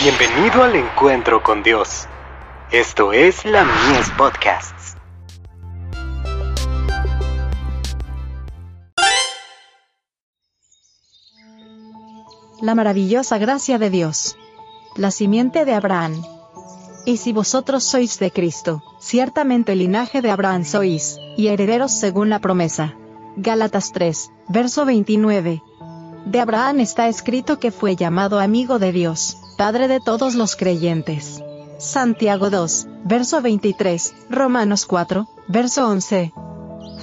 Bienvenido al encuentro con Dios. Esto es la Mies Podcasts. La maravillosa gracia de Dios. La simiente de Abraham. Y si vosotros sois de Cristo, ciertamente el linaje de Abraham sois, y herederos según la promesa. Gálatas 3, verso 29. De Abraham está escrito que fue llamado amigo de Dios, Padre de todos los creyentes. Santiago 2, verso 23, Romanos 4, verso 11.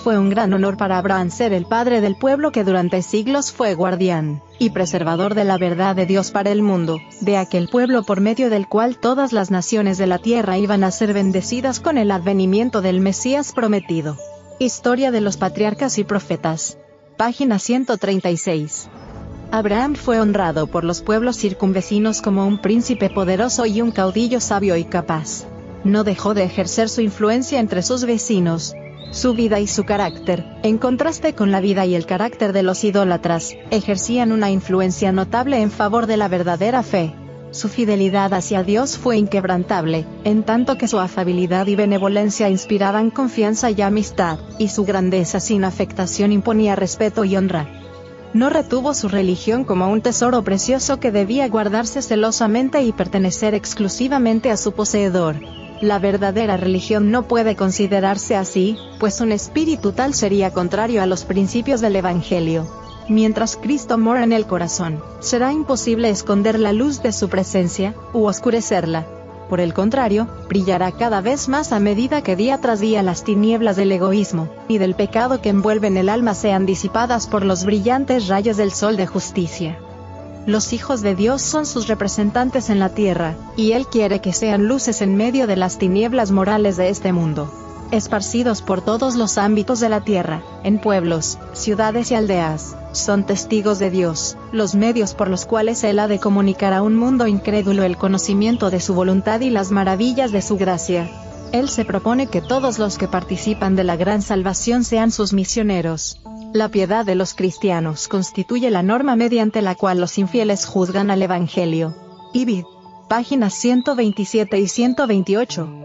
Fue un gran honor para Abraham ser el padre del pueblo que durante siglos fue guardián y preservador de la verdad de Dios para el mundo, de aquel pueblo por medio del cual todas las naciones de la tierra iban a ser bendecidas con el advenimiento del Mesías prometido. Historia de los patriarcas y profetas. Página 136. Abraham fue honrado por los pueblos circunvecinos como un príncipe poderoso y un caudillo sabio y capaz. No dejó de ejercer su influencia entre sus vecinos. Su vida y su carácter, en contraste con la vida y el carácter de los idólatras, ejercían una influencia notable en favor de la verdadera fe. Su fidelidad hacia Dios fue inquebrantable, en tanto que su afabilidad y benevolencia inspiraban confianza y amistad, y su grandeza sin afectación imponía respeto y honra no retuvo su religión como un tesoro precioso que debía guardarse celosamente y pertenecer exclusivamente a su poseedor. La verdadera religión no puede considerarse así, pues un espíritu tal sería contrario a los principios del Evangelio. Mientras Cristo mora en el corazón, será imposible esconder la luz de su presencia, u oscurecerla por el contrario, brillará cada vez más a medida que día tras día las tinieblas del egoísmo y del pecado que envuelven el alma sean disipadas por los brillantes rayos del sol de justicia. Los hijos de Dios son sus representantes en la tierra, y Él quiere que sean luces en medio de las tinieblas morales de este mundo esparcidos por todos los ámbitos de la tierra, en pueblos, ciudades y aldeas, son testigos de Dios, los medios por los cuales Él ha de comunicar a un mundo incrédulo el conocimiento de su voluntad y las maravillas de su gracia. Él se propone que todos los que participan de la gran salvación sean sus misioneros. La piedad de los cristianos constituye la norma mediante la cual los infieles juzgan al Evangelio. Ibid. Páginas 127 y 128.